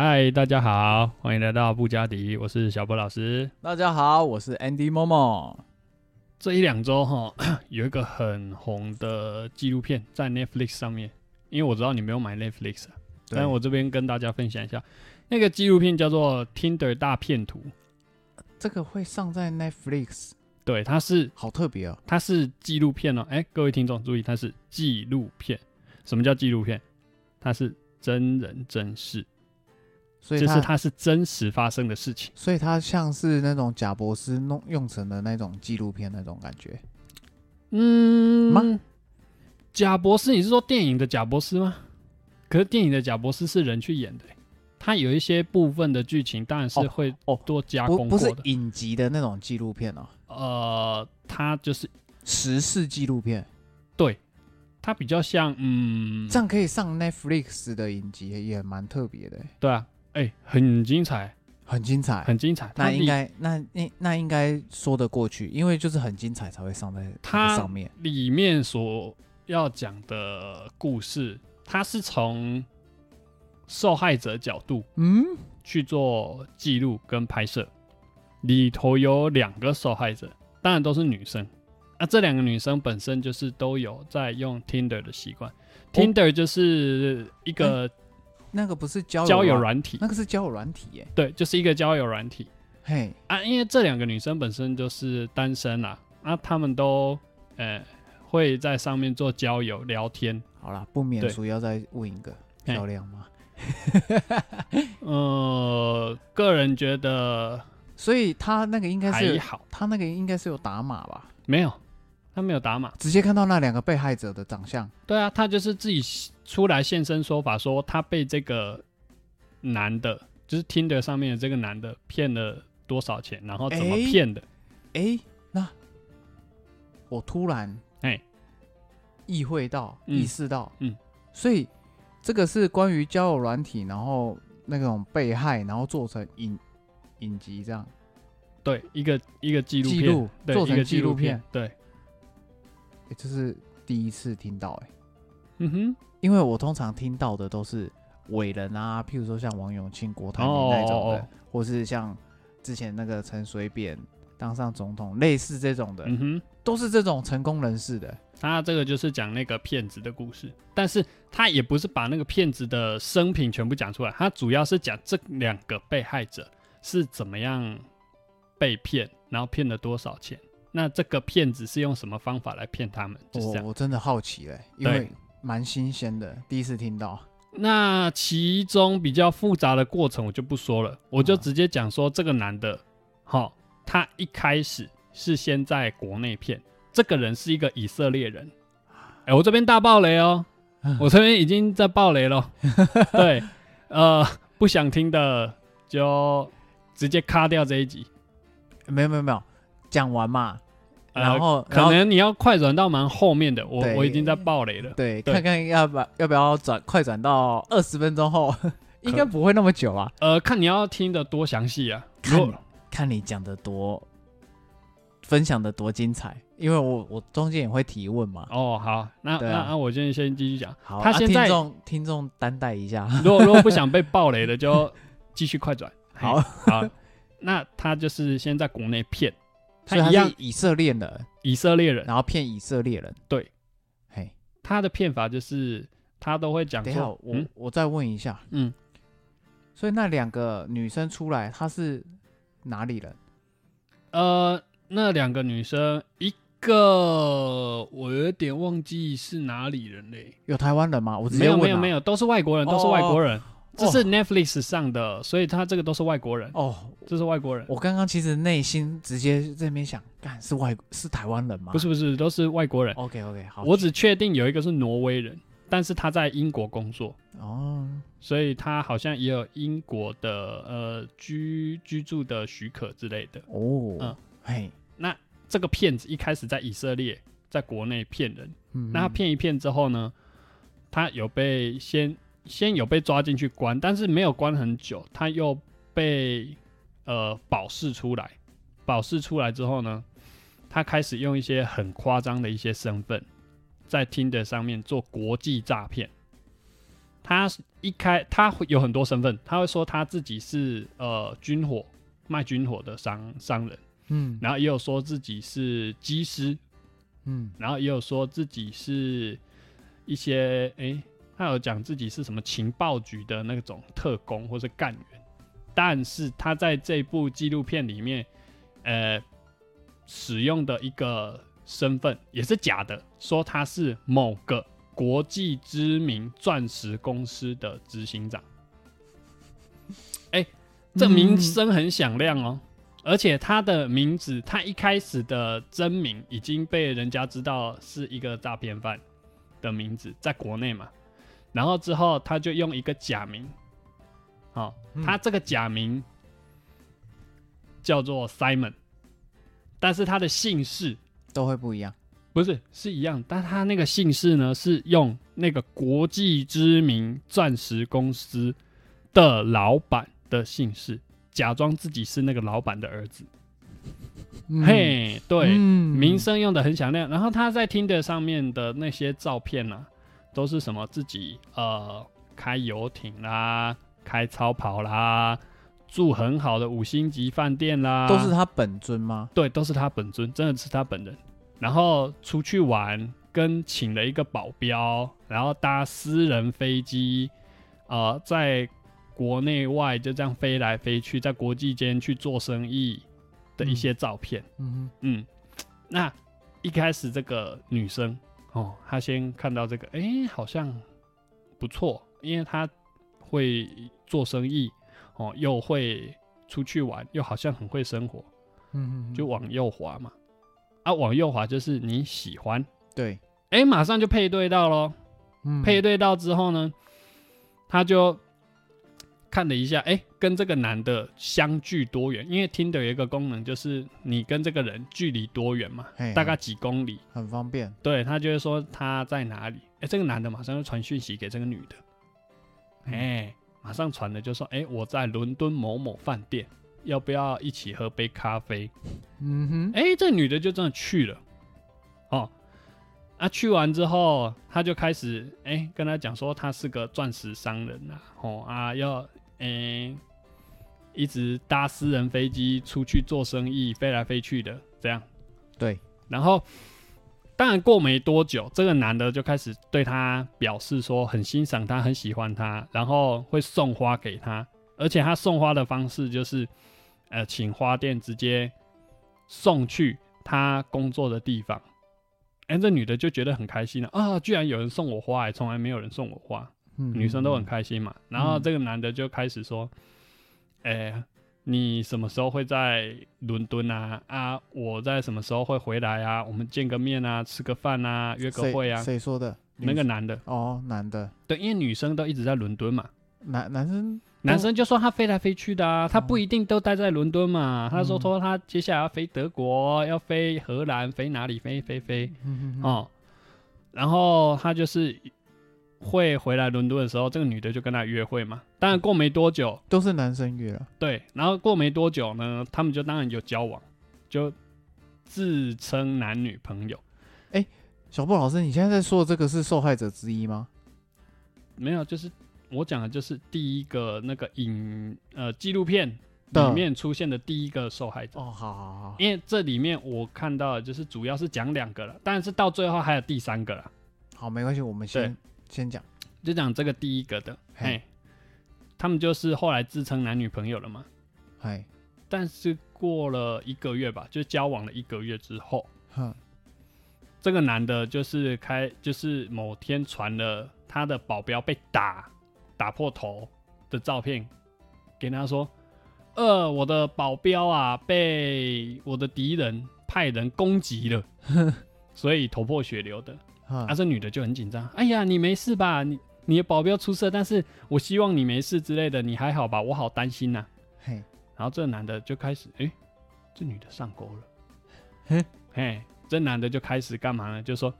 嗨，大家好，欢迎来到布加迪，我是小波老师。大家好，我是 Andy Momo。这一两周哈，有一个很红的纪录片在 Netflix 上面，因为我知道你没有买 Netflix，啊但我这边跟大家分享一下，那个纪录片叫做《Tinder 大骗图》，这个会上在 Netflix，对，它是好特别哦。它是纪录片哦，哎，各位听众注意，它是纪录片。什么叫纪录片？它是真人真事，所以它，就是它是真实发生的事情。所以它像是那种贾博士弄用成的那种纪录片那种感觉。嗯吗？贾博士，你是说电影的贾博士吗？可是电影的贾博士是人去演的欸、他有一些部分的剧情当然是哦会哦多加不不是工过的。影集的那种纪录片哦，呃，它就是时事纪录片，对，它比较像嗯，这样可以上 Netflix 的影集也蛮特别的，对啊，哎、很精彩，很精彩。很精彩。它里那应该那那那应该说得过去，因为就是很精彩才会上在这个它上面。里面所要讲的故事，它是从受害者角度嗯，去做记录跟拍摄，里头有两个受害者，当然都是女生。那、这两个女生本身就是都有在用 Tinder 的习惯、t i n d e r 就是一个那个不是交交友软，体，那个是交友软体耶。对，就是一个交友软体嘿，啊。因为这两个女生本身就是单身啦，啊，她们都呃会在上面做交友聊天，好啦，不免对俗要再问一个，漂亮吗？呃，个人觉得所以他那个应该是，还好，他那个应该是有打码吧？没有，她没有打码。直接看到那两个被害者的长相，对啊，他就是自己出来现身说法，说他被这个男的，就是 Tinder 上面的这个男的骗了多少钱，然后怎么骗的。哎，那我突然哎。意会到、嗯。意识到，嗯，所以这个是关于交友软体，然后那种被害，然后做成影影集这样，对，一个一个纪录片，记录对，做成纪纪录片片，对，诶这是第一次听到哎、嗯哼，因为我通常听到的都是伟人啊，譬如说像王永庆、郭台铭哦那种的，哦哦或是像之前那个陈水扁当上总统，类似这种的，嗯哼，都是这种成功人士的。他这个就是讲那个骗子的故事，但是他也不是把那个骗子的生平全部讲出来，他主要是讲这两个被害者是怎么样被骗，然后骗了多少钱。那这个骗子是用什么方法来骗他们？就是这样。我我真的好奇嘞、因对为蛮新鲜的，第一次听到。那其中比较复杂的过程我就不说了，我就啊直接讲说这个男的，好、他一开始是先在国内骗，这个人是一个以色列人。哎、我这边大爆雷哦，我这边已经在爆雷了。对，呃，不想听的就直接卡掉这一集。没有没有没有，讲完嘛，呃然后可能你要快转到蛮后面的，我我已经在爆雷了。对，对看看要不要要不要转快转到二十分钟后，应该不会那么久啊。呃，看你要听的多详细啊。如看果看你讲的多，分享的多精彩，因为我我中间也会提问嘛。哦，好，那、啊那那我先先继续讲。好，啊他现在听众听众担待一下。如果如果不想被暴雷的，就继续快转。好好，那他就是先在国内骗，他所以他一样以色列人，以色列人，然后骗以色列人。对，嘿，他的骗法就是他都会讲等一下，我、嗯？我再问一下，嗯，所以那两个女生出来，她是哪里人？呃，那两个女生，一个我有点忘记是哪里人嘞，有台湾人吗？我直没有没有没有，都是外国人，都是外国人。这哦。是 Netflix 上的，所以他这个都是外国人，哦，这是外国人，我刚刚其实内心直接这边想，干是外是台湾人吗？不是不是，都是外国人。，OK OK，好，我只确定有一个是挪威人，但是他在英国工作，哦，所以他好像也有英国的呃居居住的许可之类的。哦，嗯。嘿，那这个骗子一开始在以色列，在国内骗人，嗯。那他骗一骗之后呢，他有被先先有被抓进去关，但是没有关很久，他又被呃保释出来。保释出来之后呢，他开始用一些很夸张的一些身份，在 Tinder 上面做国际诈骗。他一开他会有很多身份，他会说他自己是呃军火卖军火的商商人，嗯然后也有说自己是机师，嗯然后也有说自己是一些诶，他有讲自己是什么情报局的那种特工或是干员，但是他在这部纪录片里面，呃，使用的一个身份也是假的，说他是某个国际知名钻石公司的执行长。哎、这名声很响亮哦。而且他的名字，他一开始的真名已经被人家知道是一个诈骗犯的名字，在国内嘛。然后之后他就用一个假名，哦，嗯他这个假名叫做 Simon，但是他的姓氏都会不一样。不是是一样，但他那个姓氏呢是用那个国际知名钻石公司的老板的姓氏，假装自己是那个老板的儿子。嗯，嘿，对，嗯名声用的很响亮。然后他在 Tinder 上面的那些照片呢、都是什么自己呃开游艇啦，开超跑啦，住很好的五星级饭店啦，都是他本尊吗？对，都是他本尊，真的是他本人。然后出去玩，跟请了一个保镖，然后搭私人飞机，呃，在国内外就这样飞来飞去，在国际间去做生意的一些照片。嗯嗯，那一开始这个女生哦，他先看到这个，哎、好像不错，因为他会做生意哦，又会出去玩，又好像很会生活，哼嗯，就往右滑嘛。啊，往右滑就是你喜欢，对，哎、马上就配对到咯。嗯配对到之后呢，他就看了一下，哎、跟这个男的相距多远？因为听的有一个功能，就是你跟这个人距离多远嘛，嘿大概几公里。很方便。对他就会说他在哪里。哎、这个男的马上就传讯息给这个女的，哎、嗯马上传的就说，哎、我在伦敦某某饭店，要不要一起喝杯咖啡？嗯哼，哎、这女的就真的去了。哦，啊，去完之后，他就开始哎、跟他讲说他是个钻石商人呐、哦啊要哎、一直搭私人飞机出去做生意，飞来飞去的这样。对，然后，当然过没多久，这个男的就开始对他表示说很欣赏他，很喜欢他，然后会送花给他，而且他送花的方式就是，呃，请花店直接送去他工作的地方。哎、这女的就觉得很开心了啊！居然有人送我花、欸，从来没有人送我花，嗯女生都很开心嘛。然后嗯这个男的就开始说：“哎、你什么时候会在伦敦啊？啊，我在什么时候会回来啊？我们见个面啊，吃个饭啊，约个会啊。谁说的？”那个男的，哦，男的，对，因为女生都一直在伦敦嘛，男男生男生就说他飞来飞去的啊，他不一定都待在伦敦嘛。他说嗯说他接下来要飞德国，要飞荷兰，飞哪里？飞飞飞。嗯哼哦，然后他就是会回来伦敦的时候，这个女的就跟他约会嘛。当然过没多久，都是男生约了。对，然后过没多久呢，他们就当然有交往，就自称男女朋友。小布老师，你现在在说的这个是受害者之一吗？没有，就是我讲的就是第一个那个影呃纪录片的里面出现的第一个受害者。哦，好好好，因为这里面我看到的就是主要是讲两个了，但是到最后还有第三个了，好，没关系，我们先先讲。就讲这个第一个的，嘿。嘿，他们就是后来自称男女朋友了嘛。嘿，但是过了一个月吧，就交往了一个月之后，哼，这个男的就是开，就是某天传了他的保镖被打打破头的照片给他说，呃，我的保镖啊被我的敌人派人攻击了，所以头破血流的。哼啊，这女的就很紧张，哎呀，你没事吧？你你的保镖出色，但是我希望你没事之类的，你还好吧？我好担心呐、嘿，然后这男的就开始，哎、这女的上钩了，嘿，嘿，这男的就开始干嘛呢？就说，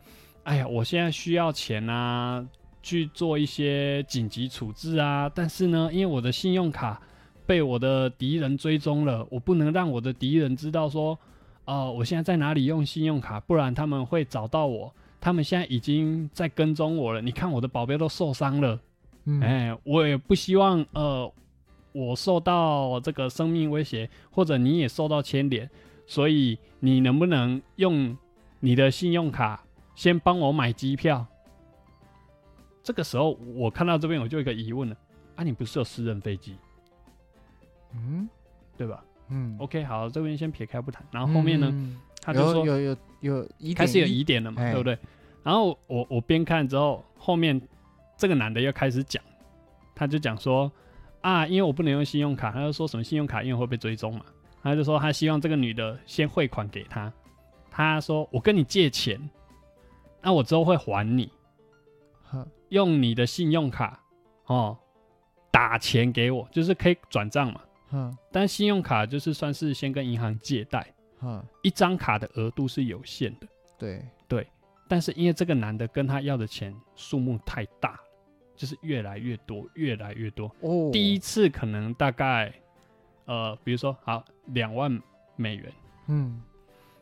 哎呀，我现在需要钱啊，去做一些紧急处置啊，但是呢，因为我的信用卡被我的敌人追踪了，我不能让我的敌人知道说，哦、我现在在哪里用信用卡，不然他们会找到我。他们现在已经在跟踪我了，你看我的保镖都受伤了，嗯，哎，我也不希望呃，我受到这个生命威胁，或者你也受到牵连，所以你能不能用你的信用卡先帮我买机票？这个时候我看到这边我就有一个疑问了，啊，你不是有私人飞机？嗯？对吧？嗯，？OK，好，这边先撇开不谈，然后后面呢，嗯？他就说有有有开始有疑点了嘛，哎。对不对？然后我我边看之后，后面这个男的又开始讲，他就讲说啊，因为我不能用信用卡，他就说什么信用卡因为会被追踪嘛，他就说他希望这个女的先汇款给他，他说我跟你借钱，那我之后会还你，呵用你的信用卡哦打钱给我，就是可以转账嘛，嗯但信用卡就是算是先跟银行借贷，嗯，一张卡的额度是有限的。对对，但是因为这个男的跟他要的钱数目太大了，就是越来越多，越来越多。哦，第一次可能大概，呃，比如说好两万美元，嗯，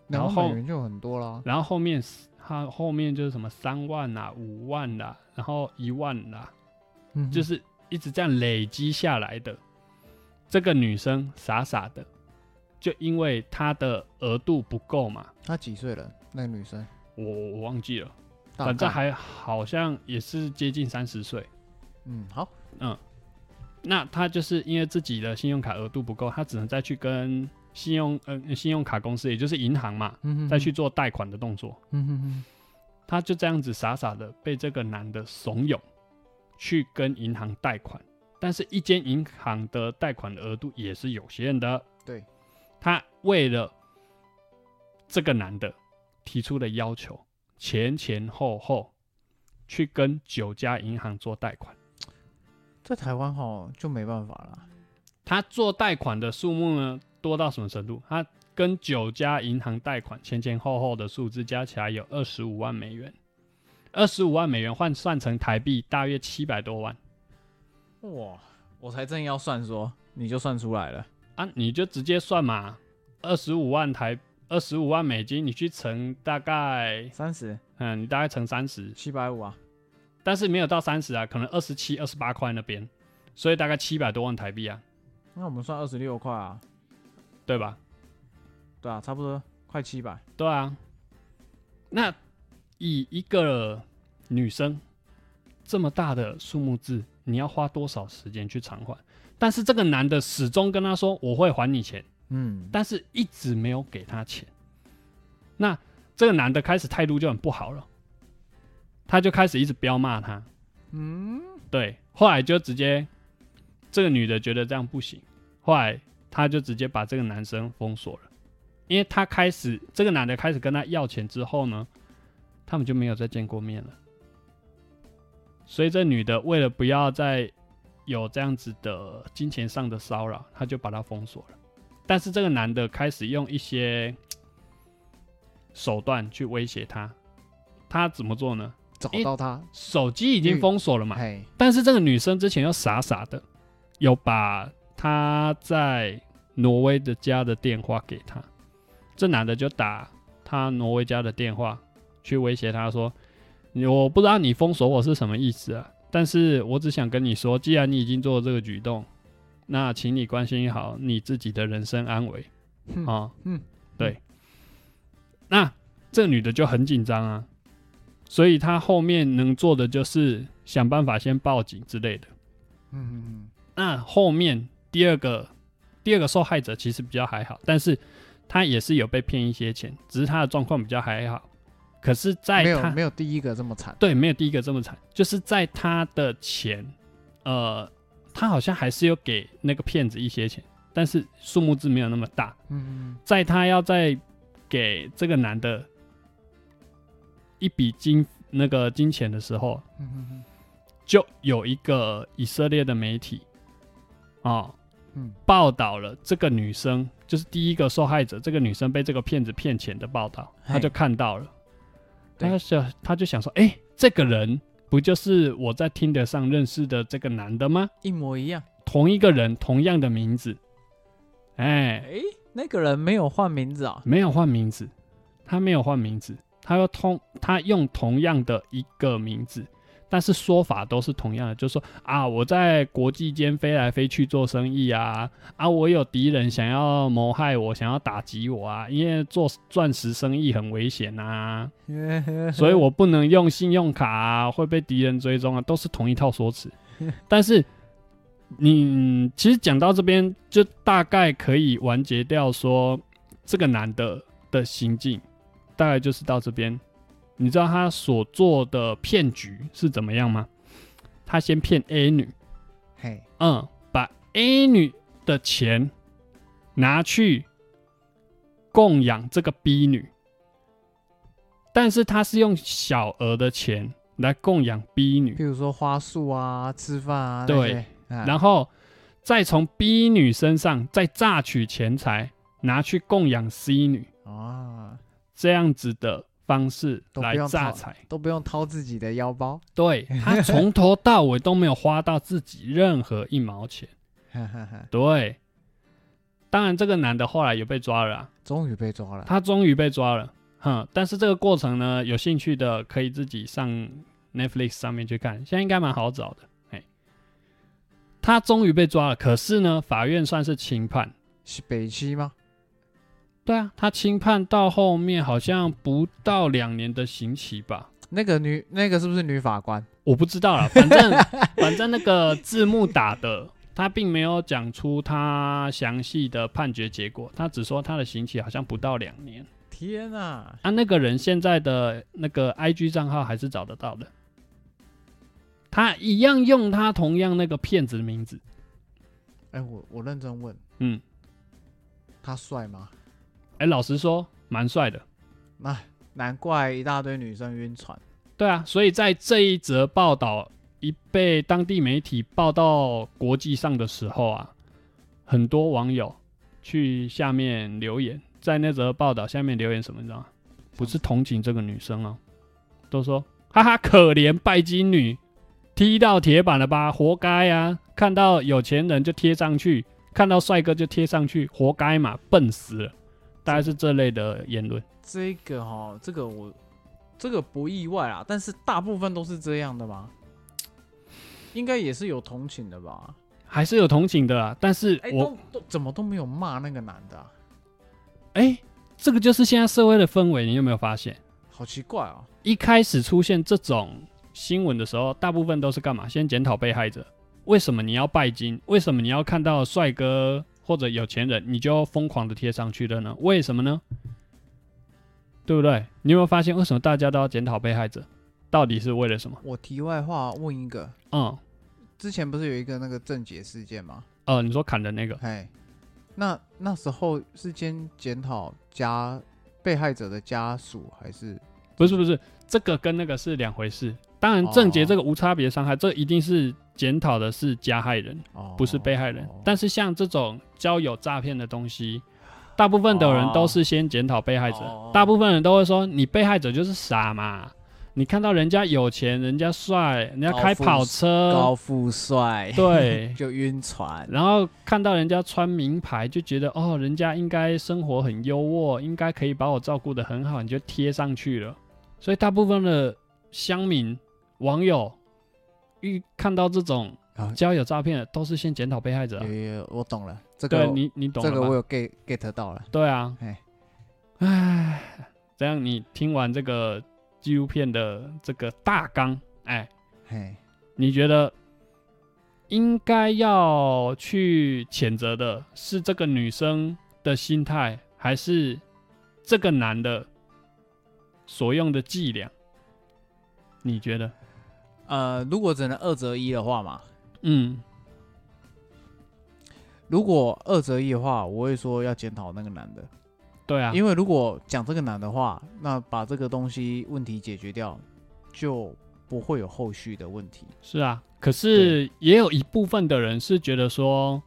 然后两万美元就很多啦。然后后面他后面就是什么三万啦、五万啦，然后一万啦，嗯，就是一直这样累积下来的。这个女生傻傻的，就因为她的额度不够嘛，她几岁了？那个女生，我我忘记了，反正还好像也是接近三十岁。嗯好，嗯，那她就是因为自己的信用卡额度不够，她只能再去跟信用呃信用卡公司，也就是银行嘛，嗯哼再去，做贷款的动作。嗯哼哼，他就这样子傻傻的被这个男的怂恿去跟银行贷款，但是一间银行的贷款额度也是有限的。对，他为了这个男的提出的要求，前前后后去跟九家银行做贷款。在台湾哈就没办法了。他做贷款的数目呢多到什么程度？他跟九家银行贷款前前后后的数字加起来有二十五万美元，二十五万美元换算成台币大约七百多万哇，我才正要算说，你就算出来了。啊！你就直接算嘛，二十五万台二十五万美金，你去乘大概三十嗯，你大概乘三十，七百五啊，但是没有到三十啊，可能二十七、二十八块那边，所以大概七百多万台币啊，那我们算二十六块啊，对吧？对啊，差不多快七百。对啊，那以一个女生这么大的数目字，你要花多少时间去偿还？但是这个男的始终跟她说我会还你钱，嗯，但是一直没有给她钱。那这个男的开始态度就很不好了，他就开始一直彪骂她。嗯，对，后来就直接这个女的觉得这样不行，后来他就直接把这个男生封锁了，因为他开始这个男的开始跟他要钱之后呢，他们就没有再见过面了。所以这女的为了不要再有这样子的金钱上的骚扰，他就把他封锁了。但是这个男的开始用一些手段去威胁他，他怎么做呢？找到他，手机已经封锁了嘛，哎，但是这个女生之前又傻傻的，有把她在挪威的家的电话给他，这男的就打他挪威家的电话去威胁他说：“我不知道你封锁我是什么意思啊，但是我只想跟你说，既然你已经做了这个举动，那请你关心好你自己的人身安危哼啊。”嗯，对。那这个女的就很紧张啊，所以她后面能做的就是想办法先报警之类的。嗯嗯嗯，那后面第二个第二个受害者其实比较还好，但是他也是有被骗一些钱，只是他的状况比较还好。可是，在没有他没有第一个这么惨。对没有第一个这么惨，就是在他的钱，呃，他好像还是有给那个骗子一些钱，但是数目字没有那么大。嗯在他要在给这个男的一笔金那个金钱的时候，嗯嗯嗯就有一个以色列的媒体哦嗯。报道了这个女生，就是第一个受害者，这个女生被这个骗子骗钱的报道，他就看到了，对。他想他就想说，哎、这个人不就是我在听得上认识的这个男的吗？一模一样。同一个人，同样的名字，哎、哎，那个人没有换名字啊？没有换名字，他没有换名字，他要通他用同样的一个名字，但是说法都是同样的，就是说啊，我在国际间飞来飞去做生意啊，啊，我有敌人想要谋害我，想要打击我啊，因为做钻石生意很危险啊，所以我不能用信用卡啊，会被敌人追踪啊，都是同一套说辞。但是你其实讲到这边，就大概可以完结掉说这个男的的行径，大概就是到这边。你知道他所做的骗局是怎么样吗？他先骗 A 女，嘿，嗯，把 A 女的钱拿去供养这个 B 女，但是他是用小额的钱来供养 B 女。比，如说花束啊、吃饭啊，对。然后再从 B 女身上再榨取钱财，拿去供养 C 女，啊，这样子的方式来榨财。都不用掏自己的腰包，对他从头到尾都没有花到自己任何一毛钱。哈哈哈，对，当然这个男的后来也被抓了啊、终于被抓了，他终于被抓了，哼。但是这个过程呢，有兴趣的可以自己上 Netflix 上面去看，现在应该蛮好找的。哎，他终于被抓了，可是呢，法院算是轻判。是北七吗？对啊，他轻判到后面好像不到两年的刑期吧。那个女那个是不是女法官？我不知道了，反正反正那个字幕打的，他并没有讲出他详细的判决结果，他只说他的刑期好像不到两年。天啊！啊，那个人现在的那个 IG 账号还是找得到的，他一样用他同样那个骗子的名字，哎、我我认真问，嗯，他帅吗？哎、老实说，蛮帅的。那、难怪一大堆女生晕船。对啊，所以在这一则报道一被当地媒体报到国际上的时候啊，很多网友去下面留言，在那则报道下面留言什么，你知道吗？不是同情这个女生哦，都说哈哈可怜拜金女，踢到铁板了吧，活该啊！看到有钱人就贴上去，看到帅哥就贴上去，活该嘛，笨死了，大概是这类的言论。这个哈，这个我这个不意外啊，但是大部分都是这样的吧？应该也是有同情的吧？还是有同情的啊，但是哎、我怎么都没有骂那个男的、啊，哎、这个就是现在社会的氛围，你有没有发现？好奇怪啊！一开始出现这种新闻的时候，大部分都是干嘛？先检讨被害者，为什么你要拜金？为什么你要看到帅哥或者有钱人，你就疯狂的贴上去的呢？为什么呢？对不对？你有没有发现，为什么大家都要检讨被害者？到底是为了什么？我题外话问一个，嗯，之前不是有一个那个郑捷事件吗？呃，你说砍的那个，哎，那那时候是先检讨家被害者的家属，还是不是不是，这个跟那个是两回事。当然，郑捷这个无差别伤害，这一定是检讨的是加害人。哦不是被害人。哦但是像这种交友诈骗的东西，大部分的人都是先检讨被害者，哦。大部分人都会说你被害者就是傻嘛。你看到人家有钱，人家帅，人家开跑车，高富帅，对，就晕船。然后看到人家穿名牌，就觉得哦，人家应该生活很优渥，应该可以把我照顾得很好，你就贴上去了。所以大部分的乡民网友遇看到这种啊。交友诈骗的，都是先检讨被害者啊、有有有，我懂了，这个对你，你懂了这个我有 get get 到了。对啊，哎唉，这样你听完这个纪录片的这个大纲，哎，嘿，你觉得应该要去谴责的是这个女生的心态，还是这个男的所用的伎俩？你觉得？呃，如果只能二择一的话嘛，嗯，如果二择一的话，我会说要检讨那个男的，对啊，因为如果讲这个男的话，那把这个东西问题解决掉，就不会有后续的问题。是啊，可是也有一部分的人是觉得说，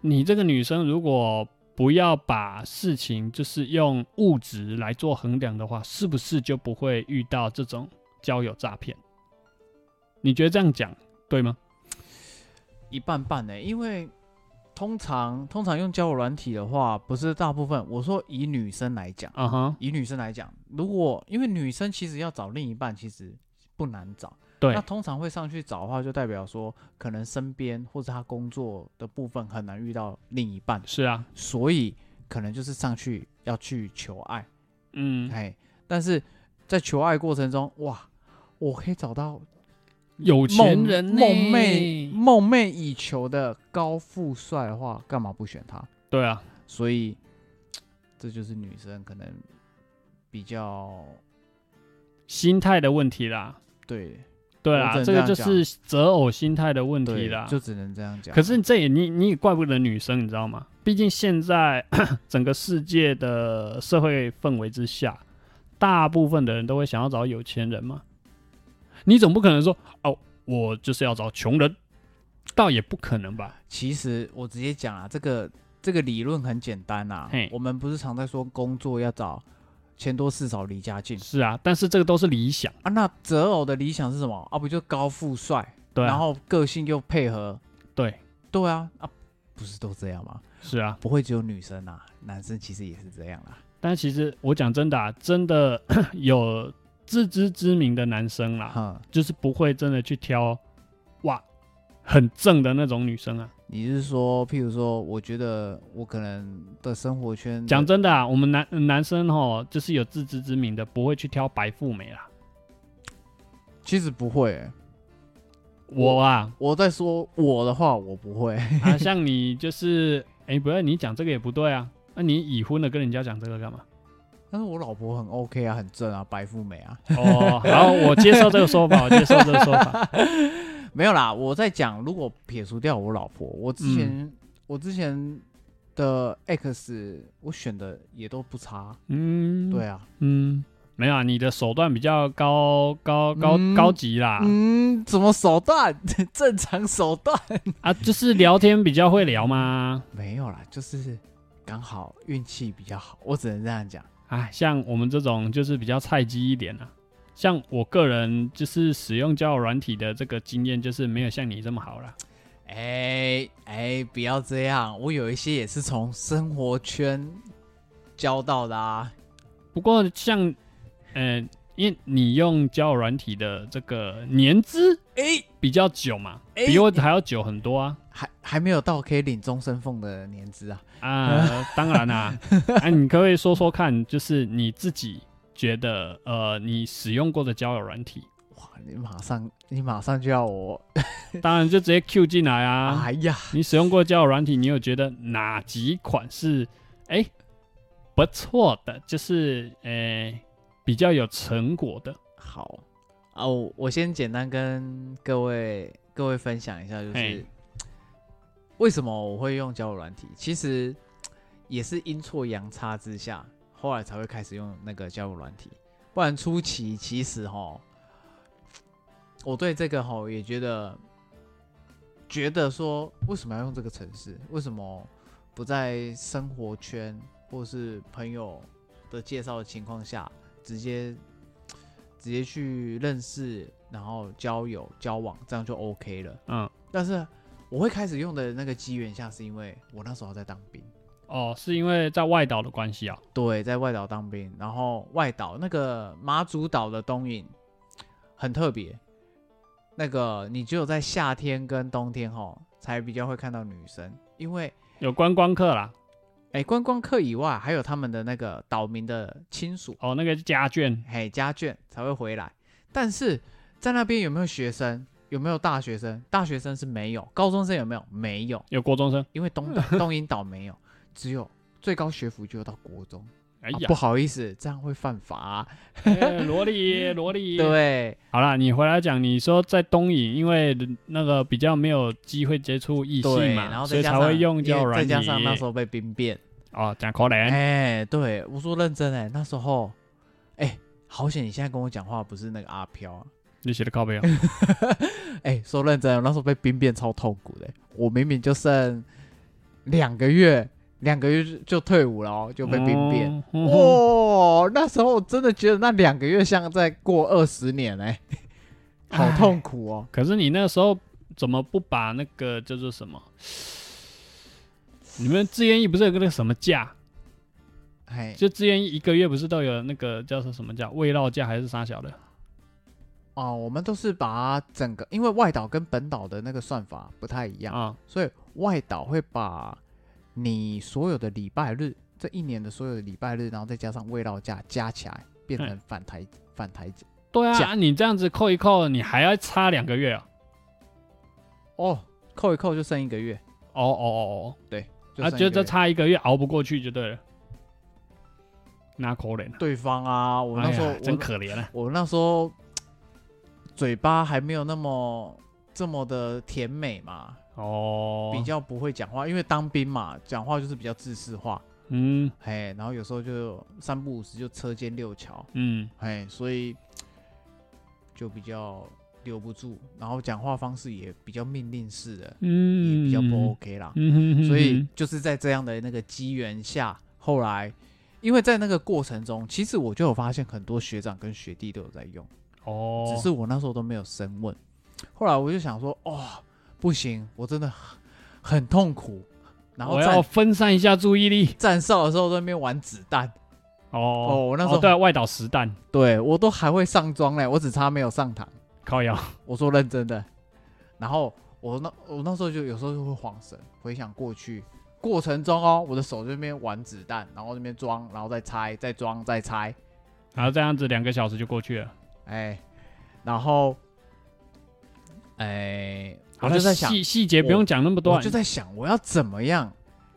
你这个女生如果不要把事情就是用物质来做衡量的话，是不是就不会遇到这种交友诈骗？你觉得这样讲对吗？一半半呢、因为通常通常用交友软体的话，不是大部分。我说以女生来讲，啊哈，以女生来讲，如果因为女生其实要找另一半其实不难找，对。那，通常会上去找的话，就代表说可能身边或者他工作的部分很难遇到另一半，是啊，所以可能就是上去要去求爱，嗯，哎，但是在求爱过程中，哇，我可以找到有钱人梦寐梦寐以求的高富帅的话，干嘛不选他？对啊，所以这就是女生可能比较心态的问题啦。对对啦，我只能这个就是择偶心态的问题啦。就只能这样讲。可是这也你你也怪不得女生，你知道吗？毕竟现在 整个世界的社会氛围之下，大部分的人都会想要找有钱人嘛。你总不可能说哦，我就是要找穷人，倒也不可能吧？其实我直接讲啊，这个这个理论很简单啊。我们不是常在说工作要找钱多事少离家近是啊，但是这个都是理想，啊？那择偶的理想是什么啊？不就高富帅，对啊，然后个性又配合？对，对啊，啊，不是都这样吗？是啊。不会只有女生啊，男生其实也是这样啦。但其实我讲真的啊，真的 有自知之明的男生啦，哈，就是不会真的去挑哇很正的那种女生啊。你是说，譬如说，我觉得我可能的生活圈讲真的啊，我们男男生吼，就是有自知之明的，不会去挑白富美啦。其实不会欸、我啊，我在说我的话，我不会。啊，像你就是，哎、不是你讲这个也不对啊。那、你已婚了，跟人家讲这个干嘛？但是我老婆很 OK 啊，很正啊，白富美啊。哦，好，我接受这个说法，我接受这个说法。没有啦，我在讲，如果撇除掉我老婆，我之前、嗯我之前的 X 我选的也都不差。嗯，对，啊，嗯，没有啊，你的手段比较高高高、嗯高级啦。嗯，怎么手段？正常手段啊，就是聊天比较会聊吗。没有啦，就是刚好运气比较好，我只能这样讲。哎，像我们这种就是比较菜鸡一点啊。像我个人就是使用交友软体的这个经验，就是没有像你这么好了。哎哎，不要这样，我有一些也是从生活圈交到的啊。不过像，呃，因为你用交友软体的这个年资哎，比较久嘛，哎比我还要久很多啊。还还没有到可以领终身俸的年资啊。啊，当然啦、啊，你可不可以说说看，就是你自己觉得，呃，你使用过的交友软体，哇，你马上你马上就要我，当然就直接 Q 进来啊。哎呀，你使用过交友软体，你有觉得哪几款是哎、不错的，就是呃比较有成果的？好。啊，我我先简单跟各位各位分享一下，就是为什么我会用交友软体，其实也是阴错阳差之下，后来才会开始用那个交友软体，不然初期其实哈，我对这个哈也觉得觉得说为什么要用这个城市，为什么不在生活圈或是朋友的介绍的情况下，直接直接去认识，然后交友交往，这样就 OK 了。嗯，但是我会开始用的那个机缘下，是因为我那时候在当兵，哦，是因为在外岛的关系啊。对，在外岛当兵，然后外岛那个马祖岛的东引很特别，那个你只有在夏天跟冬天哈才比较会看到女生，因为有观光客啦，哎观光客以外，还有他们的那个岛民的亲属，哦，那个家眷，嘿家眷才会回来。但是在那边有没有学生？有没有大学生？大学生是没有，高中生有没有？没有，有国中生。因为东岛 东引岛没有，只有最高学府就有到国中。哎呀啊不，好意思，这样会犯法萝莉，萝莉。对，好啦，你回来讲，你说在东影，因为那个比较没有机会接触异，性嘛，然后所以才会用交友软体。再加上那时候被兵变，哦，讲可怜。哎、对我说认真哎、那时候，哎、好险！你现在跟我讲话不是那个阿飘啊，你写的靠背啊。哎、说认真，我那时候被兵变超痛苦的、我明明就剩两个月，两个月就就退伍了哦，就被兵变。哇、那时候我真的觉得那两个月像在过二十年哎、好痛苦哦。可是你那时候怎么不把那个叫做什么？你们志愿役不是有个那个什么假？哎，就志愿役一个月不是都有那个叫做什么假？慰劳假还是啥小的？哦，我们都是把整个，因为外岛跟本岛的那个算法不太一样，啊，所以外岛会把你所有的礼拜日，这一年的所有的礼拜日，然后再加上慰劳假加起来，变成嗯返台返台对啊，假。啊你这样子扣一扣，你还要差两个月啊？哦，扣一扣就剩一个月，哦哦哦哦，啊，就剩一个月。就这差一个月熬不过去就对了，那可怜啊！对方啊，我那哎时候、呀真我可怜啊！我那时候嘴巴还没有那么这么的甜美嘛，哦，比较不会讲话，因为当兵嘛，讲话就是比较自式化，嗯。嘿，然后有时候就三不五时就车间六桥，嗯。嘿，所以就比较留不住，然后讲话方式也比较命令式的，也嗯，比较不 OK 啦。嗯所以就是在这样的那个机缘下，后来因为在那个过程中，其实我就有发现很多学长跟学弟都有在用，哦，只是我那时候都没有深问。后来我就想说，哦，不行，我真的很很痛苦。然后我要分散一下注意力。站哨的时候在那边玩子弹，哦哦我那时候对啊外岛实弹对我都还会上妆嘞，我只差没有上膛。靠腰，我说认真的。然后我那我那时候就有时候就会晃神，回想过去过程中哦，我的手在那边玩子弹，然后那边装，然后再拆，再装，再拆，然后这样子两个小时就过去了。哎，然后哎，我好就在想，细细节不用讲那么多啊，我就在想我要怎么样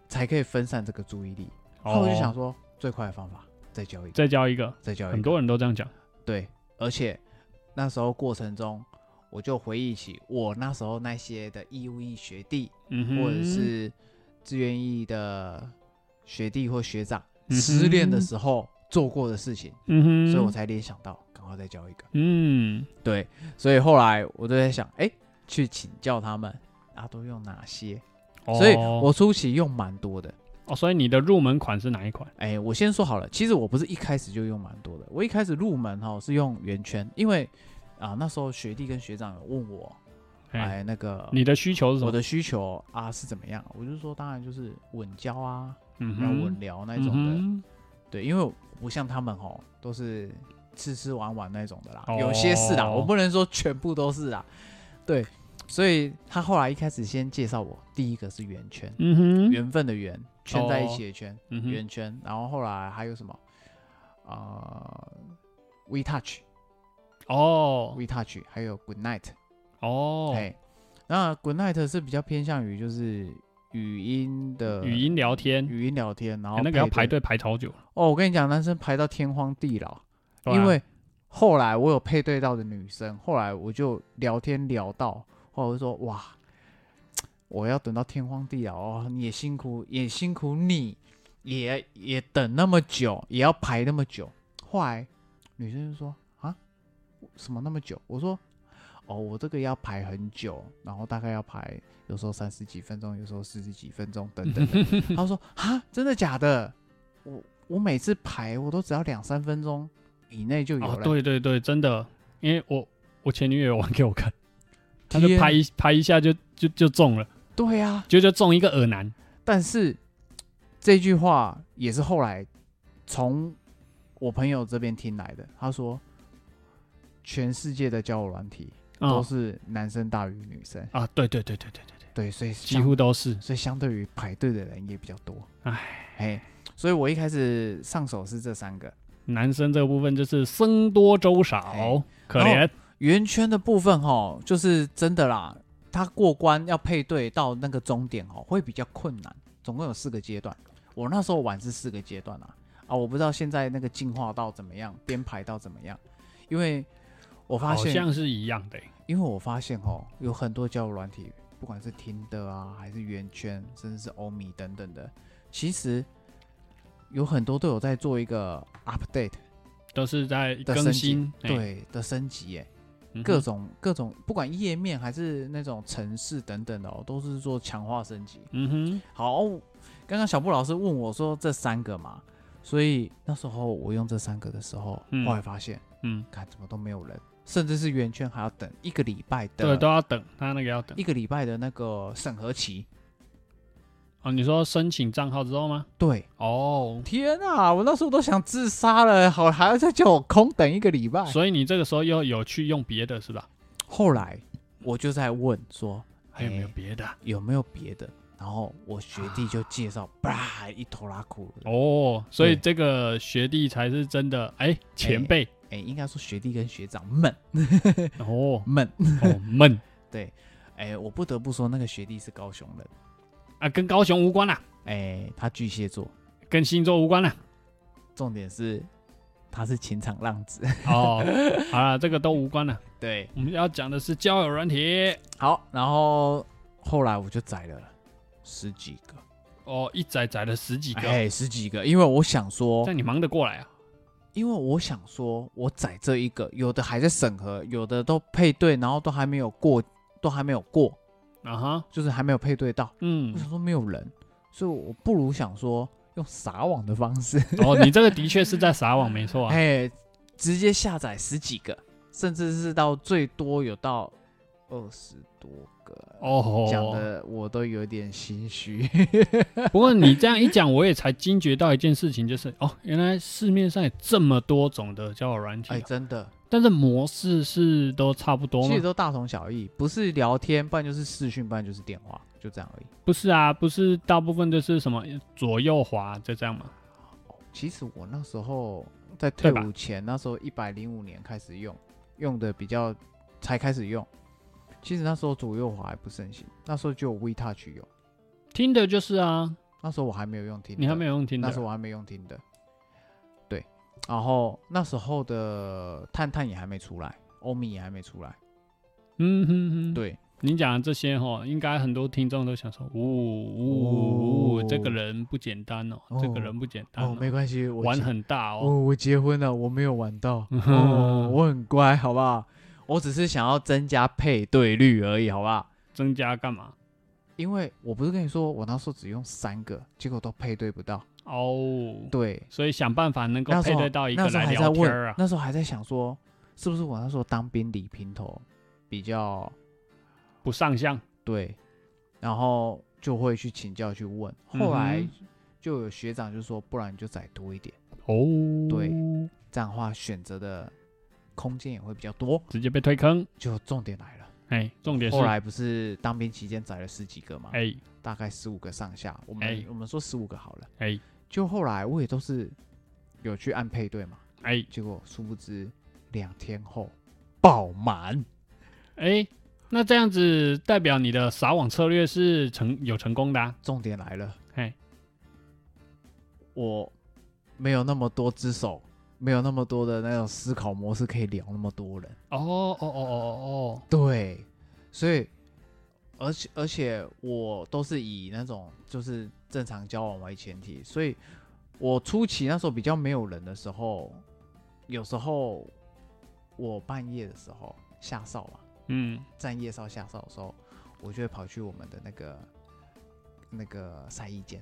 才可以分散这个注意力。后来我就想哦说，最快的方法再教一个，再教一个，再教一个，很多人都这样讲。对，而且那时候过程中，我就回忆起我那时候那些的义务役学弟，嗯，或者是志愿役的学弟或学长嗯失恋的时候做过的事情，嗯哼，所以我才联想到赶快再教一个。嗯对，所以后来我就在想，哎，去请教他们啊，都用哪些？哦所以我初期用蛮多的。哦，所以你的入门款是哪一款？哎，我先说好了，其实我不是一开始就用蛮多的，我一开始入门哈、是用圆圈，因为啊那时候学弟跟学长有问我，哎，哎那个你的需求是什么？我的需求啊是怎么样？我就说当然就是稳交啊，嗯要稳，聊那种的，嗯对，因为我不像他们哦都是吃吃玩玩那种的啦，哦有些是啦，我不能说全部都是啦，对，所以他后来一开始先介绍我，第一个是圆圈，嗯哼，缘分的缘，圈在一起的圈，圆圈，然后后来还有什么？呃，We Touch，We 哦。Touch，还有 Good Night，哦，哎，那 Good Night 是比较偏向于就是语音的语音聊天，语音聊天，然后哎那个要排队排超久，哦，我跟你讲，男生排到天荒地老，啊。因为后来我有配对到的女生，后来我就聊天聊到，后来我就说哇，我要等到天荒地老哦，你也辛苦，也辛苦你，也也等那么久，也要排那么久。后来女生就说啊，什么那么久？我说哦，我这个要排很久，然后大概要排有时候三十几分钟，有时候四十几分钟等等的。他说啊，真的假的？我我每次排我都只要两三分钟以内就有哦了。，对对对，真的，因为我我前女友玩给我看，她就拍一拍一下就就就中了，对啊，就就中一个耳男，但是这句话也是后来从我朋友这边听来的。他说，全世界的交友软体都哦是男生大于女生，啊，对对对对对对对，对，所以几乎都是，所以相对于排队的人也比较多。哎，嘿，所以我一开始上手是这三个。男生这个部分就是僧多粥少哎，可怜，圆圈的部分哈，就是真的啦，它过关要配对到那个终点哦，会比较困难。总共有四个阶段，我那时候玩是四个阶段啊啊，我不知道现在那个进化到怎么样，编排到怎么样，因为我发好现，像是一样的欸，因为我发现哦，有很多交友软体，不管是听的啊，还是圆圈，甚至是欧米等等的，其实有很多都有在做一个 update 都是在更新，，哎，对的升级耶。各种各种，不管页面还是那种城市等等的哦，都是做强化升级。嗯哼，好，刚刚小布老师问我说这三个嘛，所以那时候我用这三个的时候，嗯后来发现，嗯，看怎么都没有人，甚至是圆圈还要等一个礼拜对，的都要等，他那个要等一，个礼拜的那个审核期。哦，你说申请账号之后吗？对，哦，天啊，我那时候都想自杀了，好还要再叫我空等一个礼拜。所以你这个时候又有去用别的是吧？后来我就在问说，还有没有哎别的？有没有别的？然后我学弟就介绍，叭一头拉裤了。哦，所以这个学弟才是真的哎前辈哎，应该说学弟跟学长们哦们，哦 闷 对，哎，我不得不说那个学弟是高雄人，啊，跟高雄无关啦，哎，他巨蟹座，跟星座无关啦。重点是他是情场浪子。哦，好了，这个都无关了。对，我们要讲的是交友软体。好，然后后来我就宰了十几个，哦，一载载了十几个，哎，十几个，因为我想说这，样你忙得过来啊？因为我想说，我宰这一个，有的还在审核，有的都配对，然后都还没有过，都还没有过，啊哈，就是还没有配对到。嗯我，想说没有人，所以我不如想说用撒网的方式，哦，你这个的确是在撒网，没错啊。哎，直接下载十几个，甚至是到最多有到二十多个。哦，讲的我都有点心虚。不过你这样一讲，我也才惊觉到一件事情，就是哦，原来市面上有这么多种的交友软体哎，啊、真的，但是模式是都差不多吗？其实都大同小异，不是聊天，不然就是视讯，不然就是电话，就这样而已。不是啊，不是大部分都是什么左右滑就这样嘛？其实我那时候在退伍前，那时候一百零五年开始用，用的比较才开始用。其实那时候左右滑还不盛行，那时候就有 WeTouch 用，听的就是啊，那时候我还没有用听，你还没有用听的。那时候我还没用听的。对，然后那时候的探探也还没出来，欧米也还没出来。嗯哼哼，对，你讲的这些哈，应该很多听众都想说，呜呜、哦。这个人不简单哦，哦。这个人不简单、哦，没关系，我玩很大哦。哦，我结婚了，我没有玩到，哦，我很乖，好不好？我只是想要增加配对率而已，好不好？增加干嘛？因为我不是跟你说，我那时候只用三个，结果都配对不到。哦，对，所以想办法能够配对到一个来时候还在问聊天啊。那时候还在想说，是不是我那时候当兵理平头比较不上相，对，然后就会去请教去问。后来嗯就有学长就说，不然你就再多一点，哦，对，这样的话选择的空间也会比较多。直接被推坑。就重点来了。哎，重点是后，来不是当兵期间载了十几个吗，哎大概十五个上下。我们、哎我们说十五个好了。哎就后来我也都是有去按配对嘛，哎结果殊不知两天后爆满。哎，那这样子代表你的撒网策略是成有成功的啊。重点来了，哎，我没有那么多只手，没有那么多的那种思考模式可以聊那么多人。哦哦哦哦哦对，所以而且而且我都是以那种就是正常交往为前提，所以我初期那时候比较没有人的时候，有时候我半夜的时候下哨嘛，嗯，站夜哨下哨的时候，我就会跑去我们的那个那个晒衣间，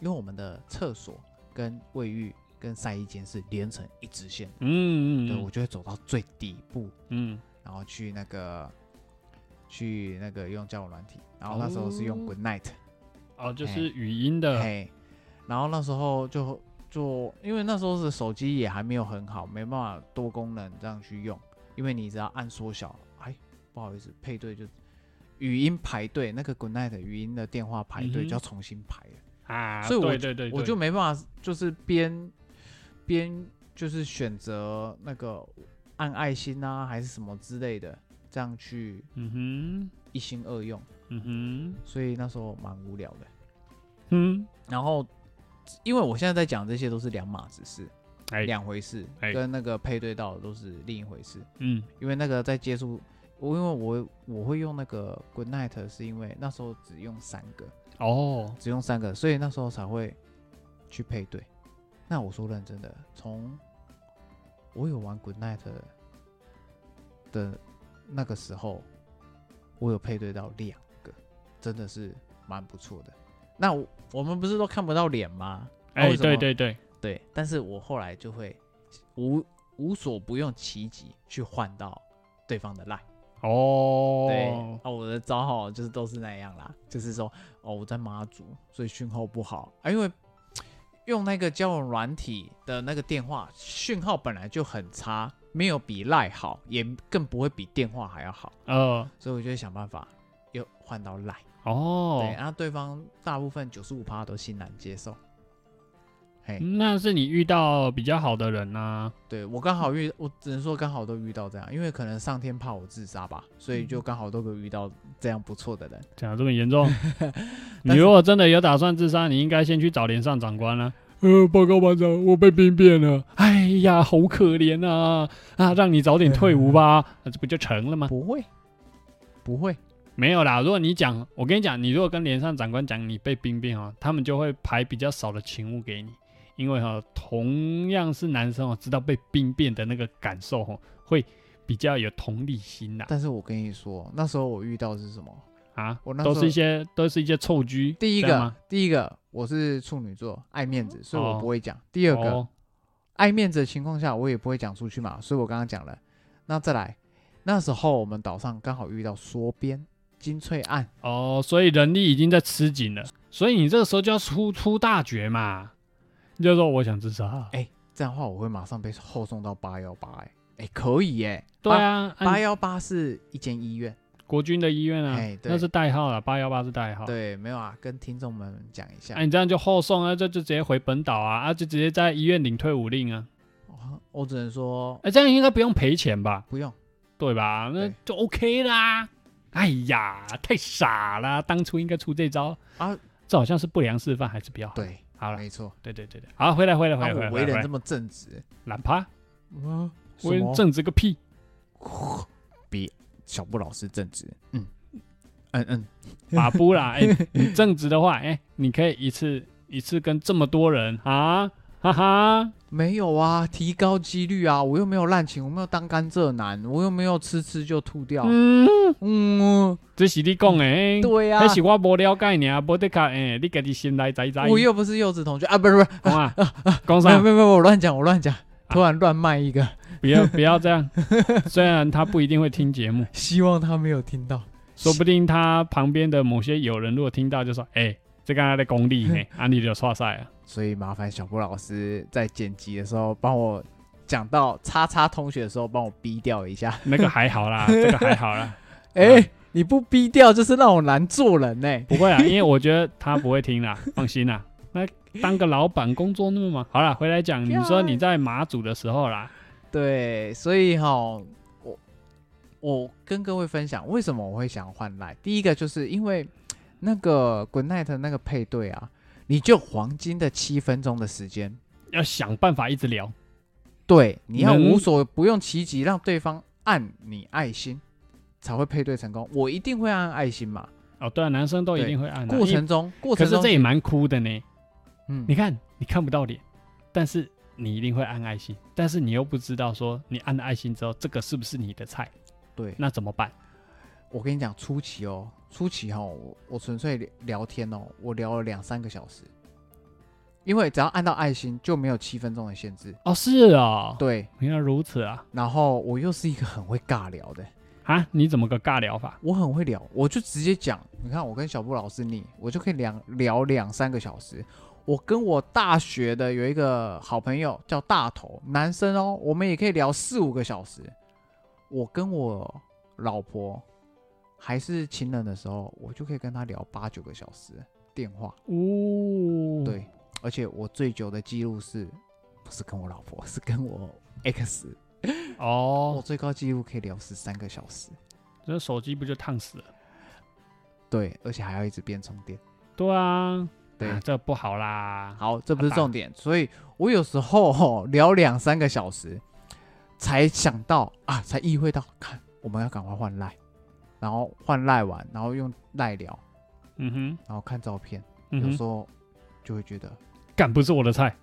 因为我们的厕所跟卫浴跟晒衣间是连成一直线，嗯对我嗯就会走到最底部，嗯。然后去那个去那个用交友软体，然后那时候是用哦。Good Night，哦，就是语音的，嘿，然后那时候就就因为那时候是手机也还没有很好，没办法多功能这样去用，因为你只要按缩小，哎，不好意思，配对就语音排队，那个 Good Night 语音的电话排队就要重新排了，啊，所以我对对对，我就没办法，就是边边就是选择那个按爱心啊，还是什么之类的，这样去嗯哼。一心二用，嗯哼嗯所以那时候蛮无聊的。嗯，然后，因为我现在在讲这些都是两码子事，哎。两回事，哎。跟那个配对到的都是另一回事。嗯。因为那个在接触，我因为我我会用那个 Good Night，是因为那时候只用三个，哦，只用三个，所以那时候才会去配对。那我说认真的，从我有玩 Good Night 的那个时候，我有配对到两个，真的是蛮不错的。那我我们不是都看不到脸吗？啊哎，对对对，对，但是我后来就会无无所不用其极去换到对方的 line。哦，对，啊，我的招号就是都是那样啦，就是说，哦，我在马祖，所以讯号不好啊，因为用那个交友软体的那个电话讯号本来就很差，没有比赖好，也更不会比电话还要好，呃，所以我就会想办法又换到赖，哦。对，，然后对方大部分九十五趴都欣然接受，嘿，那是你遇到比较好的人啊呐、对我刚好遇，我只能说刚好都遇到这样，因为可能上天怕我自杀吧，所以就刚好都有遇到这样不错的人。讲的这么严重，你如果真的有打算自杀，你应该先去找连上长官啊。呃，报告班长，我被兵变了。哎呀，好可怜啊！啊，让你早点退伍吧，那这不就成了吗？不会，不会，没有啦，如果你讲，我跟你讲，你如果跟连上长官讲你被兵变哦，他们就会排比较少的勤务给你，因为哈、同样是男生哦，知道被兵变的那个感受哦，会比较有同理心啦。但是我跟你说，那时候我遇到的是什么？啊我，那时候都是一些都是一些臭居。第一个第一个，我是处女座，爱面子，所以我哦不会讲。第二个，哦爱面子的情况下，我也不会讲出去嘛，所以我刚刚讲了。那再来，那时候我们岛上刚好遇到缩编金翠案，哦，所以人力已经在吃紧了，所以你这个时候就要出出大绝嘛，你就说我想自杀。哎这样的话我会马上被后送到八幺八，哎哎，可以耶，对啊，按八幺八是一间医院。国军的医院啊哎，对那是代号了，八幺八是代号。对，没有啊，跟听众们讲一下哎、。你这样就后送啊，这就直接回本岛啊，啊，就直接在医院领退伍令啊。哦我只能说哎、这样应该不用赔钱吧？不用。对吧？那就 OK 啦。哎呀，太傻了，当初应该出这招啊！这好像是不良示范，还是比较好？对，好了，没错。对对对对，好，回来回来回啊，来回来为人这么正直，懒趴，嗯，什为人正直个屁！比小布老师正直？嗯。嗯嗯，马布啦，哎、你正直的话，哎、你可以一次一次跟这么多人啊，哈哈，没有啊，提高几率啊！我又没有滥情，我没有当甘蔗男，我又没有吃吃就吐掉。嗯，嗯，这是你讲的，哎对呀、那是我无了解你啊，无得卡，哎、你家己先来知知。我又不是幼稚同学啊，不是不是，讲啊，讲啥？没有没有没有，我乱讲我乱讲，突然乱卖一个，不要不要这样，虽然他不一定会听节目。希望他没有听到。说不定他旁边的某些友人如果听到就说：“哎、这刚才的功力呢，啊你就刷赛啊。所以麻烦小布老师在剪辑的时候帮我讲到叉叉同学的时候，帮我逼掉一下。”那个还好啦，这个还好啦，哎、你不逼掉就是让我难做人呢、不会啊，因为我觉得他不会听啦，放心啦。那当个老板工作那么忙，好了，回来讲，你说你在马祖的时候啦，对，所以哈，我我跟各位分享为什么我会想换赖。第一个就是因为那个 Good Night 那个配对啊，你就黄金的七分钟的时间，要想办法一直聊。对，你要无所不用其极，让对方按你爱心，才会配对成功。我一定会按爱心嘛。哦，对啊，男生都一定会按、啊。过程中，过程中是这也蛮酷的呢。嗯你看，你看不到脸，但是你一定会按爱心，但是你又不知道说你按了爱心之后，这个是不是你的菜？对，那怎么办？我跟你讲，初期哦，初期哈、我我纯粹聊聊天哦，我聊了两三个小时，因为只要按到爱心就没有七分钟的限制。哦，是哦，对，原来如此啊！然后我又是一个很会尬聊的，啊，你怎么个尬聊法？我很会聊，我就直接讲。你看，我跟小布老师你，我就可以两聊两三个小时。我跟我大学的有一个好朋友叫大头，男生哦，我们也可以聊四五个小时。我跟我老婆还是情人的时候，我就可以跟他聊八九个小时电话。哦，对，而且我最久的记录是，不是跟我老婆，是跟我 X，哦我哦，最高记录可以聊十三个小时。这手机不就烫死了？对，而且还要一直边充电。对啊，对啊这不好啦。好，这不是重点，所以我有时候哦聊两三个小时，才想到啊，才意会到，看我们要赶快换赖，然后换赖玩，然后用赖聊，嗯哼，然后看照片，嗯哼，有时候就会觉得干不是我的菜。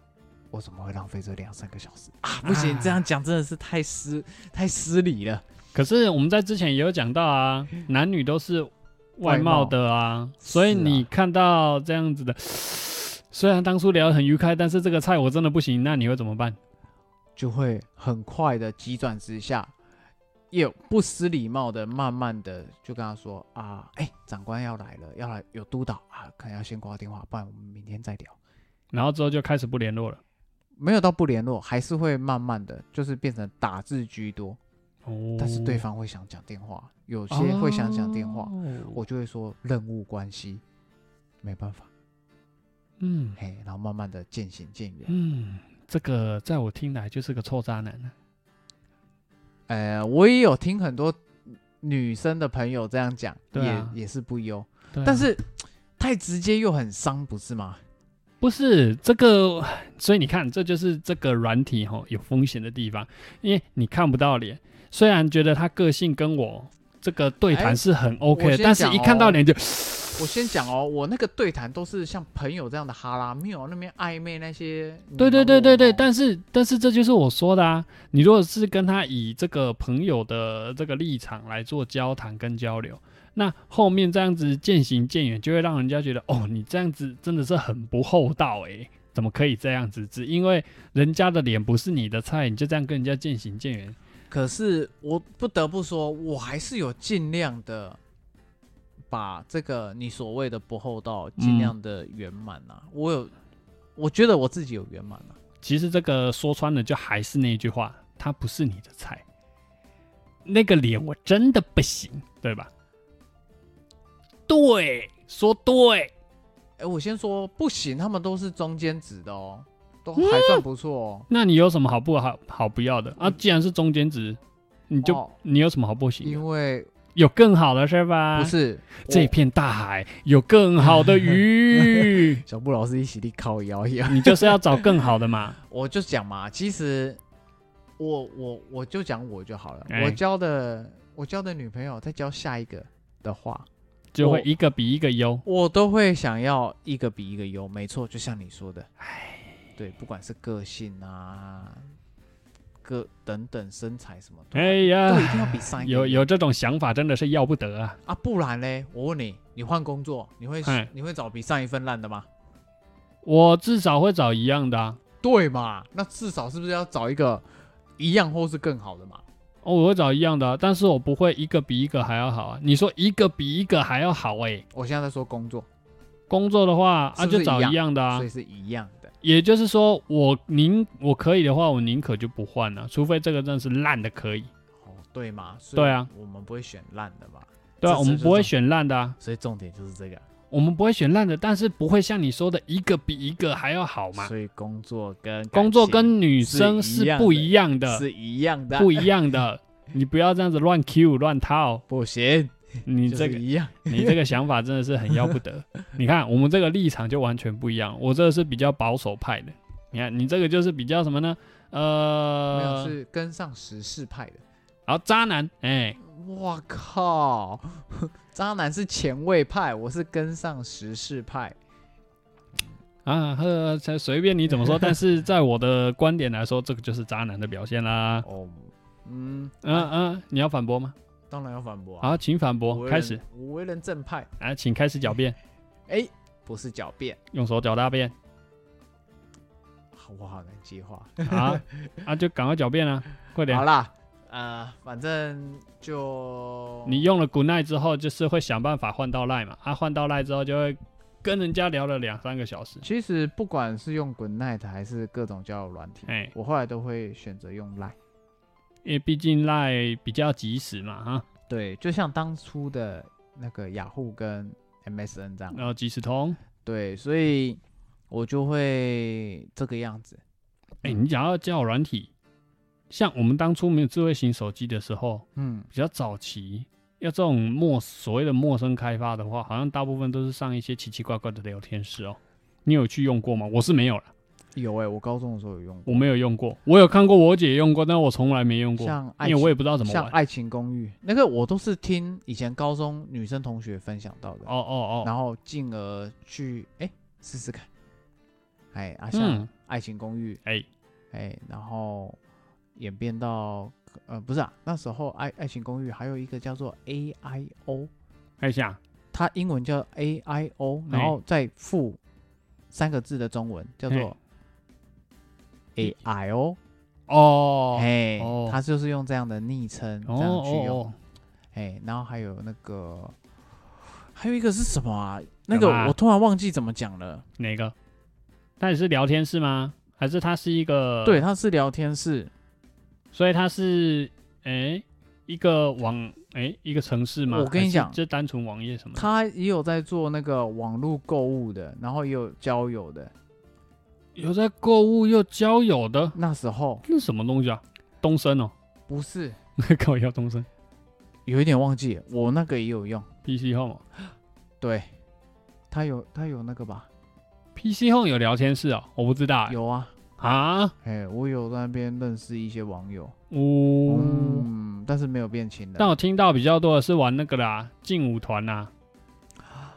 我怎么会浪费这两三个小时啊？不行，这样讲真的是太失太失礼了。可是我们在之前也有讲到啊，男女都是外貌的啊，所以是啊你看到这样子的，虽然当初聊得很愉快，但是这个菜我真的不行，那你会怎么办？就会很快的急转直下，也有不失礼貌的，慢慢的就跟他说啊，哎、长官要来了，要来有督导啊，可能要先挂电话，不然我们明天再聊。然后之后就开始不联络了。没有到不联络，还是会慢慢的就是变成打字居多，哦，但是对方会想讲电话，有些会想讲电话，哦我就会说任务关系，没办法，嗯嘿，然后慢慢的渐行渐远。嗯，这个在我听来就是个臭渣男呢。呃，我也有听很多女生的朋友这样讲，对啊也也是不优，对啊但是太直接又很伤，不是吗？不是这个，所以你看，这就是这个软体吼有风险的地方，因为你看不到脸。虽然觉得他个性跟我这个对哎谈是很 OK 但是一看到脸就，我先讲哦，我那个对谈都是像朋友这样的哈拉，没有那边暧昧那些。对对对对对，但是但是这就是我说的啊，你如果是跟他以这个朋友的这个立场来做交谈跟交流，那后面这样子渐行渐远，就会让人家觉得哦，你这样子真的是很不厚道诶，怎么可以这样子？只因为人家的脸不是你的菜，你就这样跟人家渐行渐远？可是我不得不说，我还是有尽量的把这个你所谓的不厚道尽量的圆满啊。我有，我觉得我自己有圆满啊。其实这个说穿了，就还是那句话，他不是你的菜。那个脸我真的不行，对吧？对，说对，哎，我先说不行，他们都是中间值的哦，都还算不错哦。那你有什么好不好好不要的啊？既然是中间值，你就、哦你有什么好不行的？因为有更好的是吧？不是我这片大海有更好的鱼，小布老师一起力靠摇一摇。你就是要找更好的嘛。我就讲嘛，其实我我我就讲我就好了。哎我交的我交的女朋友再交下一个的话，就会一个比一个优。我都会想要一个比一个优。没错，就像你说的，对，不管是个性啊，个等等身材什么的，哎都一呀，定要比有有这种想法真的是要不得啊！啊，不然嘞，我问你，你换工作，你会哎你会找比上一份烂的吗？我至少会找一样的啊。对嘛？那至少是不是要找一个一样或是更好的嘛？哦，我会找一样的啊、但是我不会一个比一个还要好啊。你说一个比一个还要好哎、我现在在说工作，工作的话啊，就找是是一样一样的啊所以。是一样的。也就是说，我宁我可以的话，我宁可就不换了，除非这个真的是烂的可以。哦，对吗？对啊，我们不会选烂的嘛。对啊，我们不会选烂的啊，所以重点就是这个我们不会选烂的，但是不会像你说的一个比一个还要好嘛。所以工作跟工作跟女生是不一样的，是一样的，不一样的。你不要这样子乱 Q 乱套，不行，你这个一样。你这个想法真的是很要不得。你看，我们这个立场就完全不一样。我这个是比较保守派的，你看你这个就是比较什么呢？没有呃，是跟上时事派的。好渣男，哎、我靠，渣男是前卫派，我是跟上时事派。啊，呵，才随便你怎么说，但是在我的观点来说，这个就是渣男的表现啦。哦，嗯嗯嗯，你要反驳吗？当然要反驳啊。好，请反驳，开始，我为人正派，啊，请开始狡辩，哎，不是狡辩，用手脚大便，我好难接话。啊，啊，就赶快狡辩啊，快点好。啦，呃，反正就你用了 Good Night 之后，就是会想办法换到赖嘛，啊，换到赖之后就会跟人家聊了两三个小时，其实不管是用 Good Night 还是各种交友软体，哎，我后来都会选择用 Line。因为毕竟赖比较及时嘛，哈，对，就像当初的那个雅虎跟 MSN 这样。然后即时通，对，所以我就会这个样子。哎、你讲到交友软体，像我们当初没有智慧型手机的时候，嗯，比较早期，要这种陌所谓的陌生开发的话，好像大部分都是上一些奇奇怪怪的聊天室哦。你有去用过吗？我是没有了，有哎、我高中的时候有用过。我没有用过。我有看过我姐用过，但我从来没用过，像爱情因为我也不知道怎么玩。像爱情公寓那个，我都是听以前高中女生同学分享到的，哦哦哦，然后进而去哎试试看。哎啊，像嗯，爱情公寓，哎，哎，然后演变到呃不是啊，那时候爱爱情公寓还有一个叫做 A I O，看一下，它英文叫 A I O，然后再附三个字的中文叫做 A I 哦哦，哎、哦他就是用这样的昵称这哦样去用，哦哎、然后还有那个，还有一个是什么啊？那个我突然忘记怎么讲了。哪个？那也是聊天室吗？还是它是一个？对，，它是聊天室，所以它是诶、一个网诶、一个城市吗？我跟你讲就单纯网页什么的？他也有在做那个网络购物的，然后也有交友的。有在购物又交友的，那时候那是什么东西啊？东升哦，不是 跟我要东升有一点忘记了，我那个也有用。PC Home。对，他有他有那个吧？PC Home 有聊天室哦，我不知道欸。有啊，啊？哎，我有在那边认识一些网友，哦。嗯，但是没有变亲的。但我听到比较多的是玩那个啦，劲舞团呐，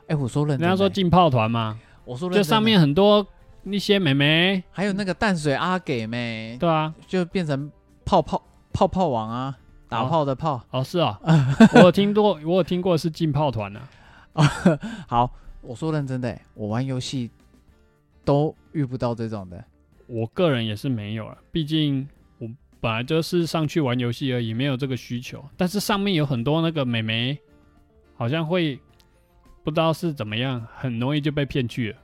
哎，我说认真的，人家说劲炮团吗，我说认真的就上面很多一些美眉，还有那个淡水阿给妹，对啊，就变成泡泡泡泡王啊，打哦炮的炮。哦是啊，我有听过，我有听过是进炮团啊，好，我说认真的，我玩游戏都遇不到这种的。我个人也是没有了，毕竟我本来就是上去玩游戏而已，没有这个需求。但是上面有很多那个美眉，好像会不知道是怎么样，很容易就被骗去了。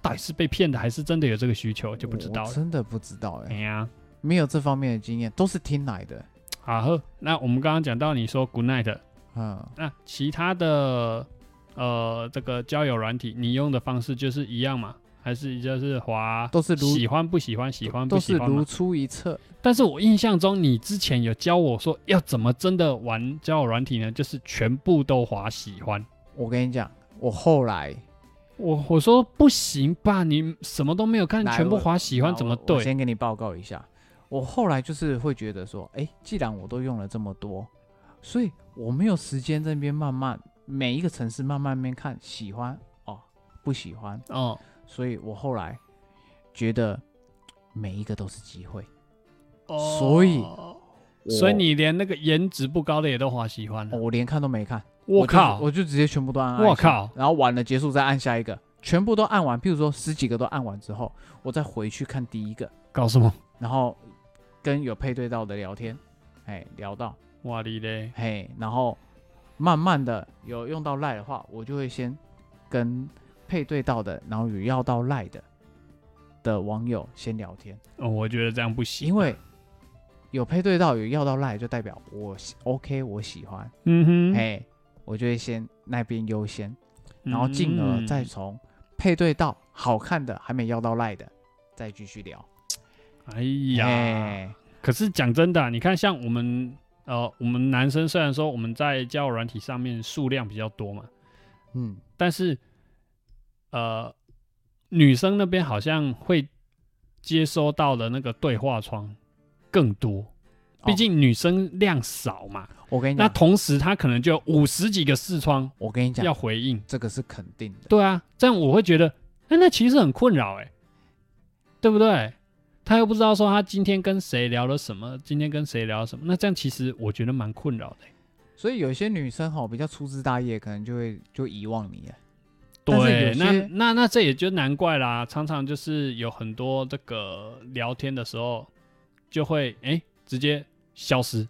到底是被骗的，还是真的有这个需求，就不知道了。真的不知道哎、哎呀，没有这方面的经验，都是听来的。好呵，那我们刚刚讲到你说 Good Night，嗯，那其他的呃这个交友软体，你用的方式就是一样嘛？还是就是滑都是如喜欢不喜欢，喜欢不都是如？出一辙。但是我印象中，你之前有教我说要怎么真的玩交友软体呢？就是全部都滑喜欢。我跟你讲，我后来我我说不行吧，你什么都没有看，全部我滑喜欢怎么对？我先给你报告一下，我后来就是会觉得说，哎、既然我都用了这么多，所以我没有时间在那边慢慢每一个城市慢慢那边看喜欢哦，不喜欢，哦，所以我后来觉得每一个都是机会。哦所以所以你连那个颜值不高的也都划喜欢了。哦我连看都没看，就我靠！我就直接全部都按我靠然后完了结束再按下一个，全部都按完，譬如说十几个都按完之后，我再回去看第一个，搞什么？然后跟有配对到的聊天，哎，聊到，哇哩嘞！嘿，然后慢慢的有用到赖的话，我就会先跟配对到的，然后有要到赖的的网友先聊天，哦，我觉得这样不行。因为有配对到有要到赖，就代表我喜 OK，我喜欢，嗯哼，嘿，我就会先那边优先，然后进而再嗯从配对到好看的还没要到赖的，再继续聊。哎呀，哎，可是讲真的啊、你看像我们呃，我们男生虽然说我们在交友软体上面数量比较多嘛，嗯，但是呃，女生那边好像会接收到的那个对话窗更多，毕哦竟女生量少嘛。那我跟你讲，那同时她可能就有五十几个视窗我跟你讲要，回应。这个是肯定的。对啊，这样我会觉得，哎、那其实很困扰哎、对不对？他又不知道说他今天跟谁聊了什么，今天跟谁聊什么，那这样其实我觉得蛮困扰的欸、所以有些女生哈比较粗枝大叶，可能就会就遗忘你对，那那那这也就难怪啦，常常就是有很多这个聊天的时候就会哎、直接消失，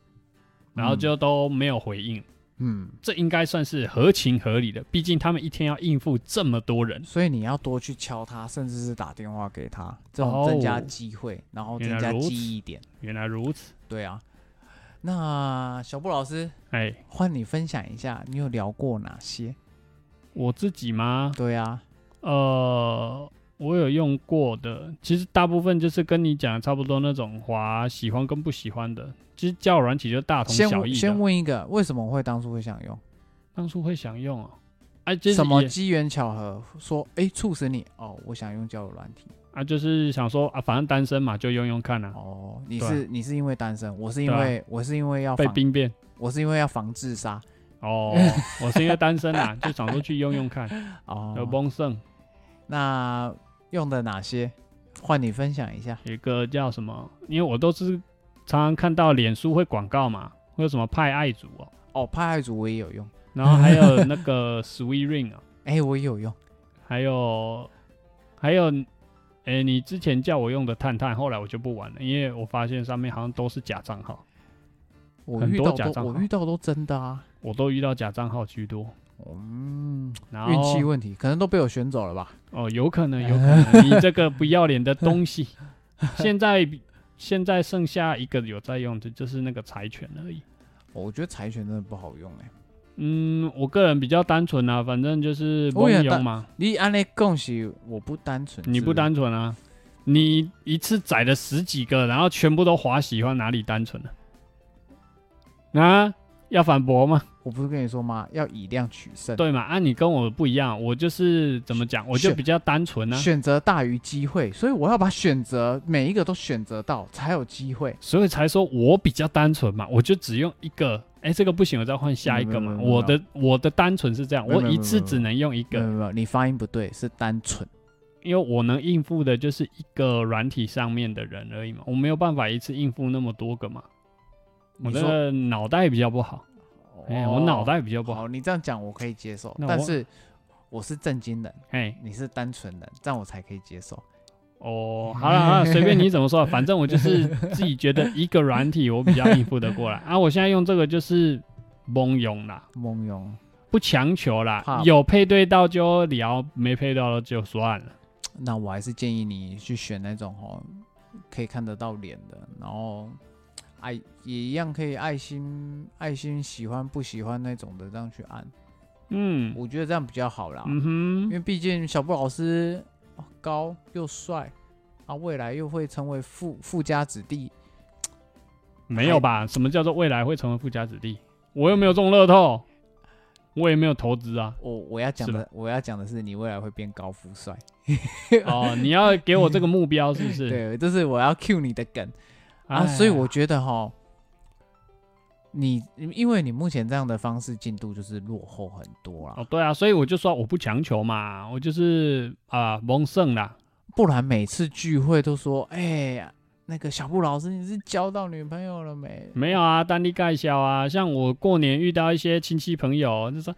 然后就都没有回应，嗯，这应该算是合情合理的，毕竟他们一天要应付这么多人。所以你要多去敲他，甚至是打电话给他，这种增加哦机会，然后增加记忆点。原来如此，对啊，那小布老师哎、换你分享一下，你有聊过哪些？我自己吗？对啊，呃，我有用过的，其实大部分就是跟你讲的差不多那种滑喜欢跟不喜欢的，其实交友软体就大同小异问先的。问一个，为什么会当初会想用？当初会想用哦，啊，就是什么也机缘巧合说，哎，促使你哦，我想用交友软体。啊，就是想说啊，反正单身嘛，就用用看啊，哦，你是你是因为单身，我是因为我是因为要，被兵变。我是因为要防自杀。哦，我是因为单身啊，就想说去用用看，哦，有崩盛。那用的哪些？换你分享一下。一个叫什么？因为我都是常常看到脸书会广告嘛，会有什么派爱组哦，哦，派爱组我也有用，然后还有那个 Sweet Ring 啊，哎，我也有用。还有还有，哎、你之前叫我用的探探，后来我就不玩了，因为我发现上面好像都是假账号，很我遇到多假账号都我遇到都真的啊。我都遇到假账号居多。嗯，然后运气问题，可能都被我选走了吧？哦，有可能，有可 能，你这个不要脸的东西，现在现在剩下一个有在用的，就是那个柴犬而已。我觉得柴犬真的不好用哎、嗯，我个人比较单纯啊，反正就是蒙我也单用嘛。你按那恭喜我不单纯，你不单纯啊，你一次宰了十几个，然后全部都划喜欢，哪里单纯了、啊？要反驳吗？我不是跟你说吗？要以量取胜，对嘛？啊，你跟我不一样，我就是怎么讲，我就比较单纯啊，选择大于机会，所以我要把选择每一个都选择到，才有机会。所以才说我比较单纯嘛，我就只用一个。哎，这个不行，我再换下一个嘛。我的我的单纯是这样，我一次只能用一个，没有没有，你发音不对，是单纯。因为我能应付的就是一个软体上面的人而已嘛，我没有办法一次应付那么多个嘛。我的脑袋比较不好，哎、我脑袋比较不好。好，你这样讲我可以接受，那我但是我是正经人，哎，你是单纯人，这样我才可以接受。哦，好了好了，随便你怎么说，反正我就是自己觉得一个软体我比较应付得过来啊。我现在用这个就是蒙用啦，蒙用，不强求啦怕，有配对到就聊，没配到的就算了。那我还是建议你去选那种哦，可以看得到脸的，然后爱也一样可以爱心爱心喜欢不喜欢那种的，这样去按，嗯我觉得这样比较好啦。嗯哼因哼，为毕竟小布老师、哦高又帅啊，未来又会成为富富家子弟，没有吧？什么叫做未来会成为富家子弟？我又没有中乐透，我也没有投资啊。我我要讲的我要讲的是你未来会变高富帅，哦，你要给我这个目标是不是？对，这是我要 cue 你的梗啊，哎所以我觉得哈。你因为你目前这样的方式进度就是落后很多了，哦，对啊，所以我就说我不强求嘛，我就是啊蒙胜啦。不然每次聚会都说，哎、呀，那个小布老师你是交到女朋友了没？没有啊，单立盖销啊，像我过年遇到一些亲戚朋友，就说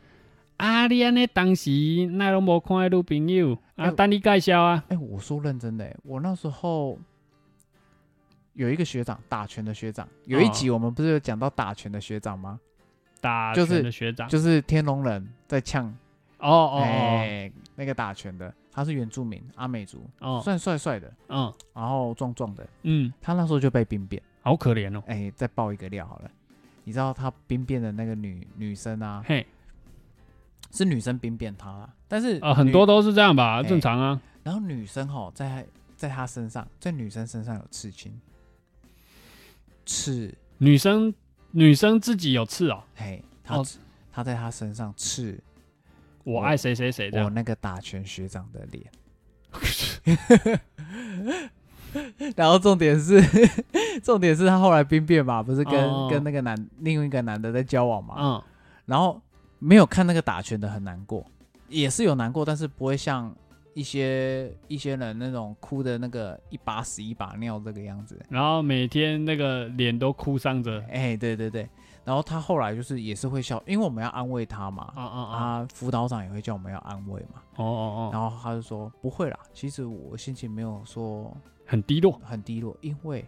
啊，你安尼当时那拢无看到女朋友啊，哎单立盖销啊，哎、我说认真的、欸，我那时候有一个学长打拳的学长，有一哦集我们不是有讲到打拳的学长吗？打就是拳的学长，就是天龙人在呛，哦哦哎、那个打拳的，他是原住民阿美族，哦。哦，算帅帅的，嗯。然后壮壮的，嗯，他那时候就被兵变。好可怜哦，哎、再爆一个料好了，你知道他兵变的那个女女生啊，嘿，是女生兵变他啦，但是啊，很多都是这样吧，哎。正常啊，然后女生哈，在在他身上，在女生身上有刺青，刺，女生女生自己有刺哦，嘿，她她在她身上刺。我我爱谁谁谁这样，我那个打拳学长的脸。然后重点是，重点是他后来兵变嘛，不是跟、哦。跟那个男另一个男的在交往嘛，嗯，然后没有看那个打拳的很难过，也是有难过，但是不会像一些一些人那种哭的那个一把屎一把尿这个样子。然后每天那个脸都哭丧着，哎、对对对，然后他后来就是也是会笑，因为我们要安慰他嘛，啊啊啊，啊，辅导长也会叫我们要安慰嘛，哦哦哦，然后他就说不会啦，其实我心情没有说很低落，很低落，因为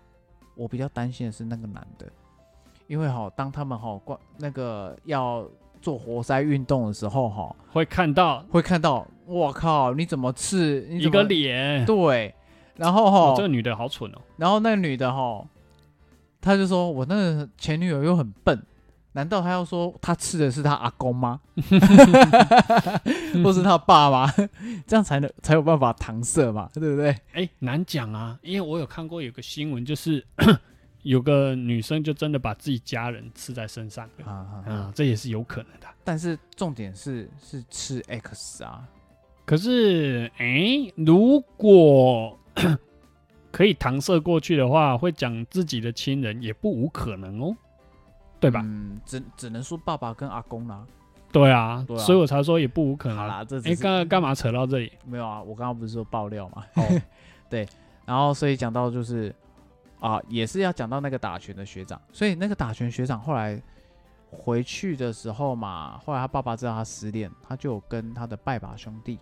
我比较担心的是那个男的，因为哈，当他们哈关那个要做活塞运动的时候哈，会看到会看到，我靠，你怎么刺你一个脸，对，然后哈，哦这个女的好蠢哦，然后那个女的哈，她就说我那个前女友又很笨，难道她要说她吃的是她阿公吗？或是她爸吗？这样才能才有办法搪塞嘛，对不对？哎，难讲啊，因为我有看过有个新闻，就是 有个女生就真的把自己家人刺在身上了，啊、啊，这也是有可能的。但是重点是是吃 X 啊，可是，哎，如果可以搪塞过去的话，会讲自己的亲人也不无可能哦，对吧？嗯，只只能说爸爸跟阿公啦。对啊，对啊所以我才说也不无可能啦，这哎，只是刚刚干嘛扯到这里？没有啊，我刚刚不是说爆料嘛？哦 对，然后所以讲到就是啊，也是要讲到那个打拳的学长，所以那个打拳学长后来回去的时候嘛，后来他爸爸知道他失恋，他就有跟他的拜把兄弟，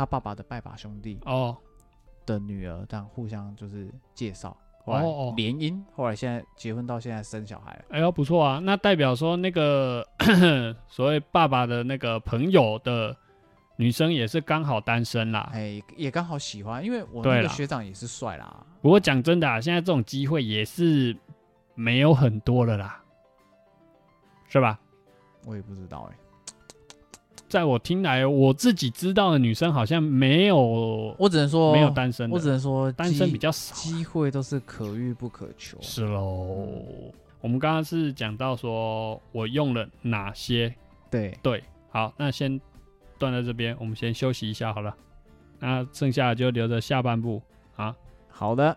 他爸爸的拜把兄弟哦，的女儿，这样互相就是介绍，后来哦哦联姻，后来现在结婚到现在生小孩了。哎呦不错啊，那代表说那个 所谓爸爸的那个朋友的女生也是刚好单身啦。哎，也刚好喜欢，因为我对啦那个学长也是帅啦。不过讲真的啊，现在这种机会也是没有很多了啦，是吧？我也不知道哎、在我听来，我自己知道的女生好像没有我只能说没有单身，我只能说单身比较少。机会都是可遇不可求。是喽。我们刚刚是讲到说我用了哪些对，对，好，那先断在这边，我们先休息一下好了。那剩下的就留着下半部啊。好的，